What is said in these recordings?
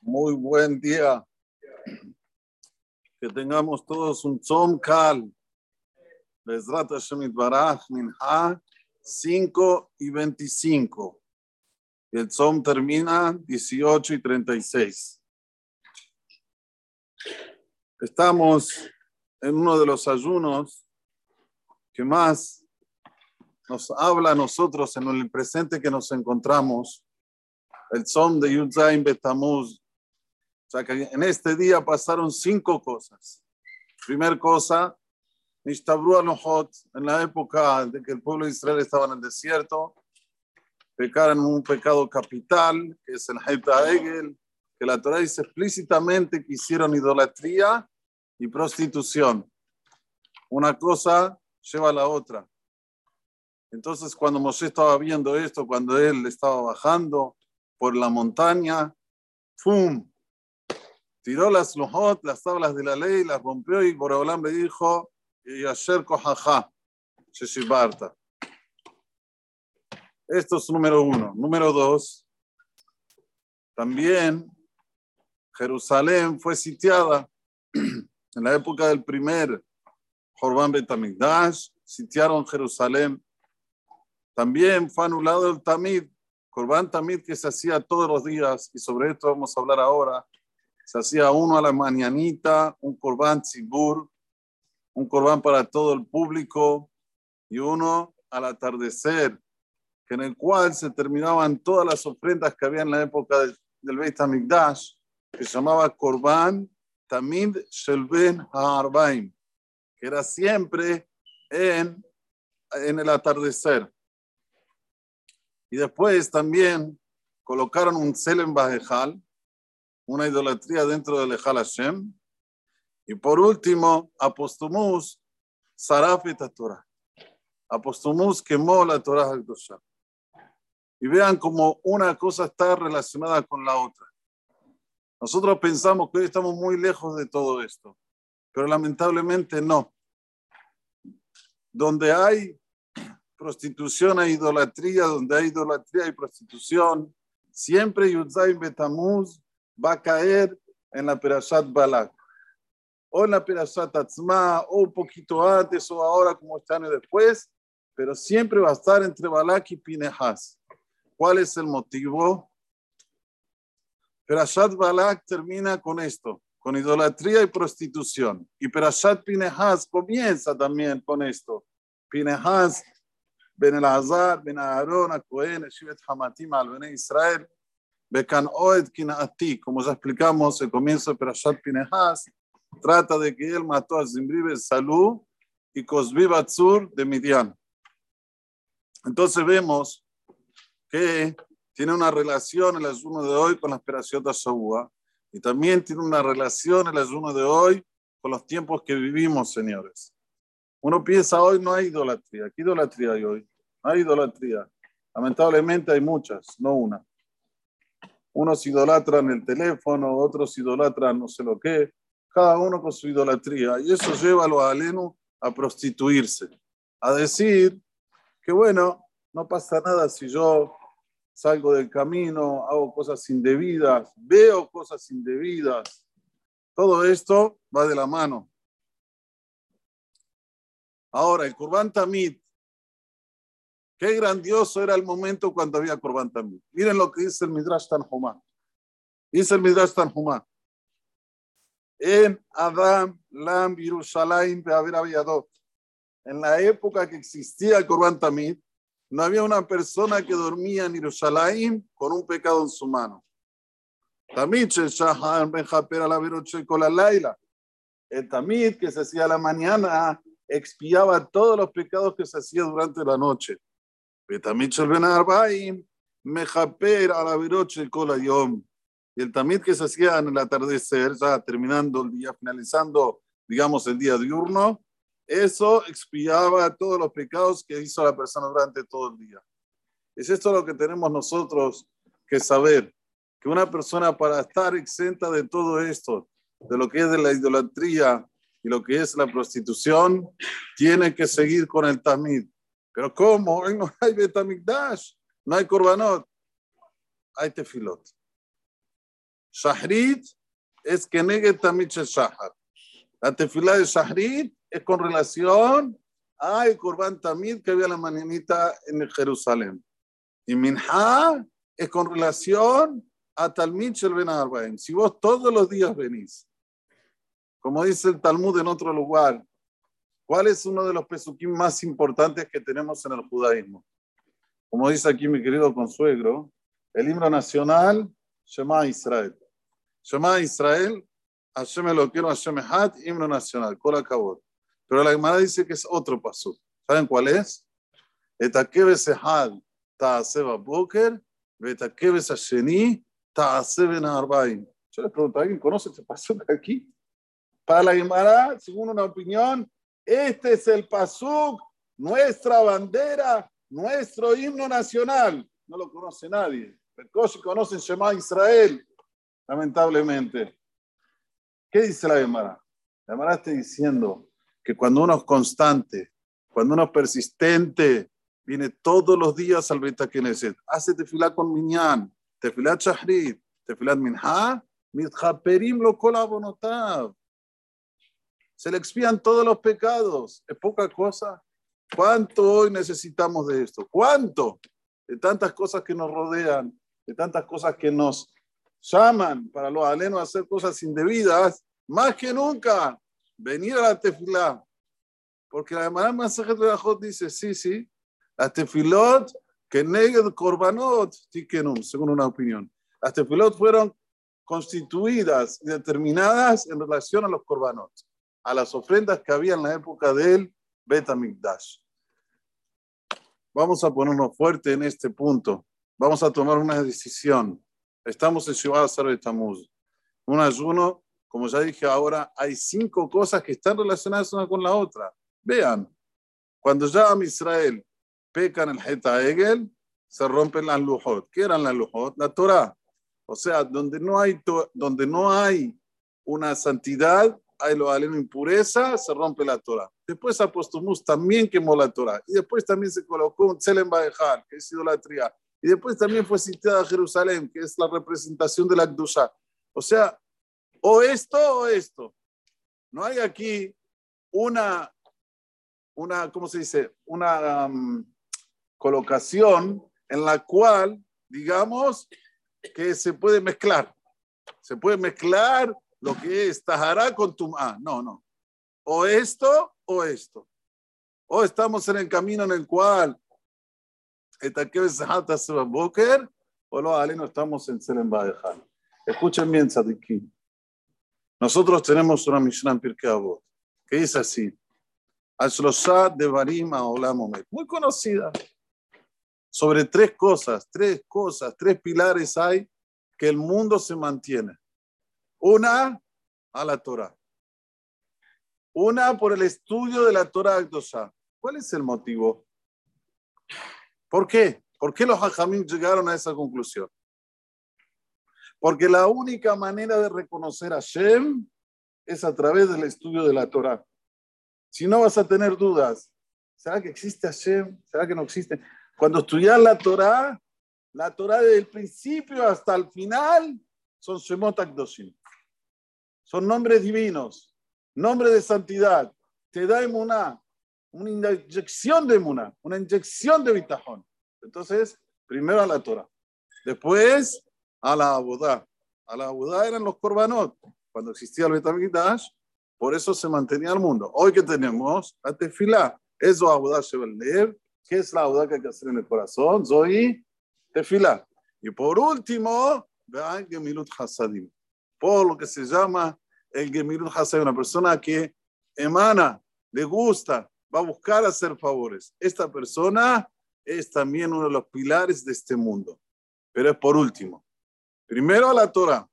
Muy buen día. Que tengamos todos un Tzom Kal. Bezrat Hashem Baraj Minha 5 y 25. Y el Tzom termina 18 y 36. Estamos en uno de los ayunos que más nos habla a nosotros en el presente que nos encontramos, el Tzom de Yudzaim Betamuz. O sea que en este día pasaron cinco cosas. Primer cosa, en la época de que el pueblo de Israel estaba en el desierto, pecaron un pecado capital, que es el Haita Egel, que la Torah dice explícitamente que hicieron idolatría y prostitución. Una cosa lleva a la otra. Entonces, cuando Moshe estaba viendo esto, cuando él estaba bajando por la montaña, ¡fum! Tiró las lujot, las tablas de la ley, las rompió y Boreolam le dijo, y ayer jaja, Sheshibarta. Esto es número uno. Número dos, también Jerusalén fue sitiada en la época del primer Jorban Betamigdash, sitiaron Jerusalén. También fue anulado el Tamid, Corban Tamid que se hacía todos los días, y sobre esto vamos a hablar ahora. Se hacía uno a la mañanita, un Corban Tzibur, un Corban para todo el público, y uno al atardecer, que en el cual se terminaban todas las ofrendas que había en la época del, del Beit HaMikdash, que se llamaba Corban Tamid Shelben Ha'arbaim, que era siempre en, en el atardecer. Y después también colocaron un Selem Bajejal, una idolatría dentro del Ejal Hashem. Y por último, Apostumus Sarafet Torah. Apostumus quemó la Torah al Y vean cómo una cosa está relacionada con la otra. Nosotros pensamos que hoy estamos muy lejos de todo esto, pero lamentablemente no. Donde hay prostitución hay idolatría, donde hay idolatría y prostitución, siempre Yudzaim Betamuz va a caer en la Perashat Balak. O en la Perashat Atzma, o un poquito antes, o ahora como están después, pero siempre va a estar entre Balak y Pinehas. ¿Cuál es el motivo? Perashat Balak termina con esto, con idolatría y prostitución. Y Perashat Pinehas comienza también con esto. Pinehas Ben Elazar, Ben Aaron, Cohen, Shivet Hamatim, al Israel, Bekan Oed Kinaati, como ya explicamos, el comienzo de Perashat Pinehas, trata de que él mató a Zimri Salú y Cosbi Batzur de Midian. Entonces vemos que tiene una relación el ayuno de hoy con la esperación de Shavuot y también tiene una relación el ayuno de hoy con los tiempos que vivimos, señores. Uno piensa hoy no hay idolatría. ¿Qué idolatría hay hoy? No hay idolatría. Lamentablemente hay muchas, no una. Unos idolatran el teléfono, otros idolatran no sé lo qué, cada uno con su idolatría. Y eso lleva a los alenos a prostituirse, a decir que bueno, no pasa nada si yo salgo del camino, hago cosas indebidas, veo cosas indebidas. Todo esto va de la mano. Ahora, el Kurban Tamid, qué grandioso era el momento cuando había Kurban Tamid. Miren lo que dice el Midrash Tanhumá. Dice el Midrash Tanhumá. En Adam, Lam, Yerushalayim, Beaver En la época que existía el Kurban Tamid, no había una persona que dormía en Jerusalén con un pecado en su mano. Tamid, el tamid que se hacía a la mañana expiaba todos los pecados que se hacía durante la noche. Y el tamid que se hacía en el atardecer, ya terminando el día, finalizando, digamos, el día diurno, eso expiaba todos los pecados que hizo la persona durante todo el día. Es esto lo que tenemos nosotros que saber, que una persona para estar exenta de todo esto, de lo que es de la idolatría y lo que es la prostitución, tiene que seguir con el tamid. Pero ¿cómo? Hoy no hay betamigdash, no hay korbanot, hay tefilot. Shahrit es que negue también Shahar. La tefilá de Shahrit es con relación al Corban Tamid que había la mañanita en Jerusalén. Y Minha es con relación a Talmid Shel Ben Arbaim. Si vos todos los días venís, como dice el Talmud en otro lugar, ¿cuál es uno de los pesukim más importantes que tenemos en el judaísmo? Como dice aquí mi querido consuegro, el himno nacional, Shema Israel. Shema Israel, Hashem quiero Hashem Echad, himno nacional, Kol Akabot. Pero la Gemara dice que es otro paso. ¿Saben cuál es? Etakebe Sehad Ta'aseba Boker, Betakebe Sasheni Ta'asebe Arbaim. Yo les pregunto, ¿alguien conoce este paso aquí? Para la Gemara, según una opinión, este es el pasuk, nuestra bandera, nuestro himno nacional. No lo conoce nadie. Pero si conocen Shema Israel, lamentablemente. ¿Qué dice la Gemara? La Gemara está diciendo que cuando uno es constante, cuando uno es persistente, viene todos los días al Beit Knesset, hace tefilá con minyan, tefilá shahrit, tefilá minha, mitjaperim lo kolabonotav. Se le expían todos los pecados. Es poca cosa. ¿Cuánto hoy necesitamos de esto? ¿Cuánto? De tantas cosas que nos rodean, de tantas cosas que nos llaman para los alenos a hacer cosas indebidas, más que nunca venir a la tefilá. Porque la Gemara Masajet Berajot dice, sí, sí, las tefilot que neged korbanot tikenum, según una opinión. Las tefilot fueron constituidas y determinadas en relación a los korbanot, a las ofrendas que había en la época del Betamikdash. Vamos a ponernos fuerte en este punto. Vamos a tomar una decisión. Estamos en Shiva de Tamuz. Un ayuno como ya dije ahora, hay cinco cosas que están relacionadas una con la otra. Vean, cuando ya a Israel pecan el Heta Egel, se rompen las lujot. ¿Qué eran las lujot? La Torah. O sea, donde no hay, donde no hay una santidad, hay lo aleno impureza, se rompe la Torah. Después Apostomus también quemó la Torah. Y después también se colocó un Tselem Baejar, que es idolatría. Y después también fue citada Jerusalén, que es la representación de la Gdusha. O sea, o esto o esto. No hay aquí una, una ¿cómo se dice? Una um, colocación en la cual, digamos, que se puede mezclar. Se puede mezclar lo que es Tajará con Tumá. No, no. O esto o esto. O estamos en el camino en el cual o lo no estamos en Selem Escuchen bien, Sadikim. Nosotros tenemos una misión en Pirkei Avot, que dice así, Ashlosha de Barima Olamomet, muy conocida, sobre tres cosas, tres cosas, tres pilares hay que el mundo se mantiene. Una, a la Torah. Una, por el estudio de la Torah Akdosha. ¿Cuál es el motivo? ¿Por qué? ¿Por qué los hajamim llegaron a esa conclusión? Porque la única manera de reconocer a Shem es a través del estudio de la Torah. Si no vas a tener dudas, ¿será que existe Hashem? ¿Será que no existe? Cuando estudias la Torah, la Torah desde el principio hasta el final son Shemot Akdoshim. Son nombres divinos, nombres de santidad. Te da emuná, una inyección de emuná, una inyección de bitajón. Entonces, primero a la Torah. Después a la Abudá. A la Abudá eran los Korbanot. Cuando existía el Betamikdash, por eso se mantenía el mundo. Hoy que tenemos la tefilá, eso Abudá Shebelnev, que es la Abudá que hay que hacer en el corazón, Zoe, tefilá. Y por último, vean Gemilut Hasadim. Por lo que se llama el Gemilut Hasadim, una persona que emana, le gusta, va a buscar hacer favores. Esta persona es también uno de los pilares de este mundo. Pero es por último. Primero a la Torah,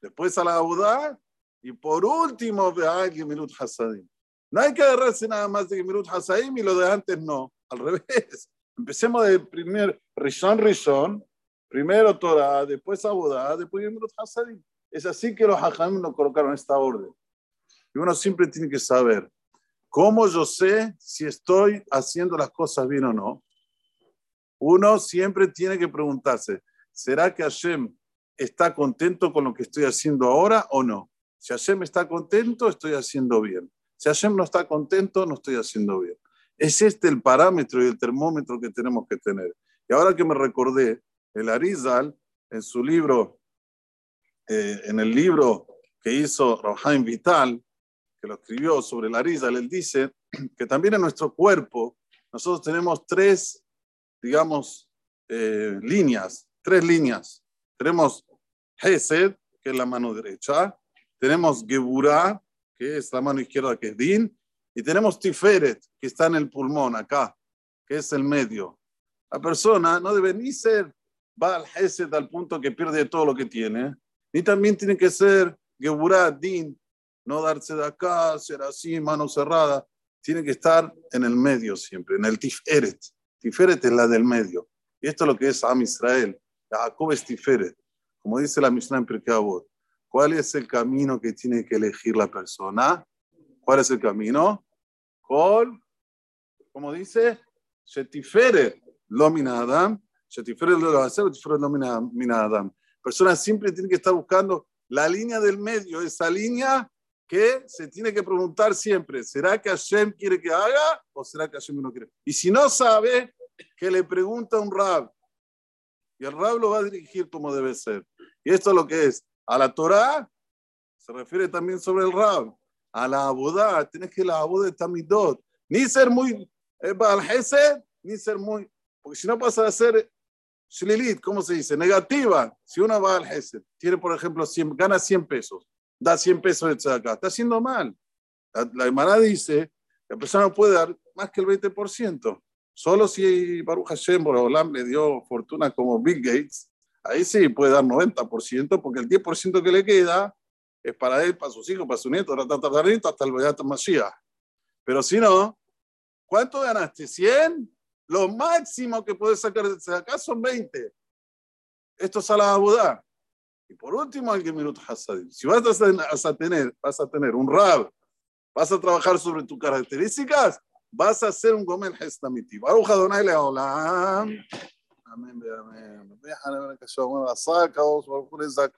después a la Abudá y por último a Gemirut Hasadim. No hay que agarrarse nada más de Gemirut Hasadim y lo de antes no, al revés. Empecemos de primer Rishon Rishon, primero Torah, después Abudá, después Gemirut Hasadim. Es así que los Hajamim nos colocaron esta orden. Y uno siempre tiene que saber cómo yo sé si estoy haciendo las cosas bien o no. Uno siempre tiene que preguntarse, ¿será que Hashem está contento con lo que estoy haciendo ahora o no. Si Hashem está contento, estoy haciendo bien. Si Hashem no está contento, no estoy haciendo bien. Es este el parámetro y el termómetro que tenemos que tener. Y ahora que me recordé, el Arizal, en su libro, eh, en el libro que hizo Rohaim Vital, que lo escribió sobre el Arizal, él dice que también en nuestro cuerpo nosotros tenemos tres, digamos, eh, líneas, tres líneas. Tenemos Hesed, que es la mano derecha, tenemos Geburah, que es la mano izquierda, que es Din, y tenemos Tiferet, que está en el pulmón, acá, que es el medio. La persona no debe ni ser Baal Hesed al punto que pierde todo lo que tiene, ni también tiene que ser Geburah, Din, no darse de acá, ser así, mano cerrada. Tiene que estar en el medio siempre, en el Tiferet. Tiferet es la del medio. Y esto es lo que es Am Israel. Jacob es Tiferet. Como dice la Mishnah en Pirkei ¿cuál es el camino que tiene que elegir la persona? ¿Cuál es el camino? Con, como dice, Shetiferet lo minadam, Shetiferet lo hacer, Shetiferet lo minadam. Persona siempre tiene que estar buscando la línea del medio, esa línea que se tiene que preguntar siempre, ¿será que Hashem quiere que haga o será que Hashem no quiere? Y si no sabe, que le pregunta a un rab. Y el rab lo va a dirigir como debe ser. Y esto es lo que es. A la Torah se refiere también sobre el rab. A la abodá, tienes que la abodá de Tamidot. Ni ser muy eh, ni ser muy. Porque si no pasa a ser shlilit, ¿cómo se dice? Negativa. Si uno va al Hesed, tiene, por ejemplo, 100, gana 100 pesos da 100 pesos de tzedakah. Está haciendo mal. La, hermana dice la persona puede dar más que el 20%. Solo si Baruch Hashem Olam le dio fortuna como Bill Gates, ahí sí puede dar 90%, porque el 10% que le queda es para él, para sus hijos, para su nieto, hasta el Bayat Mashiach. Pero si no, ¿cuánto ganaste? ¿100? Lo máximo que puedes sacar de acá son 20. Esto es a la Abudá. Y por último, el Gemirut Hasadim. Si vas a, tener, vas a tener un rab, vas a trabajar sobre tus características, vas a hacer un Gomen Hestamiti. Baruch Adonai Leolam. Amén, amén. Déjame ver que yo me la saca,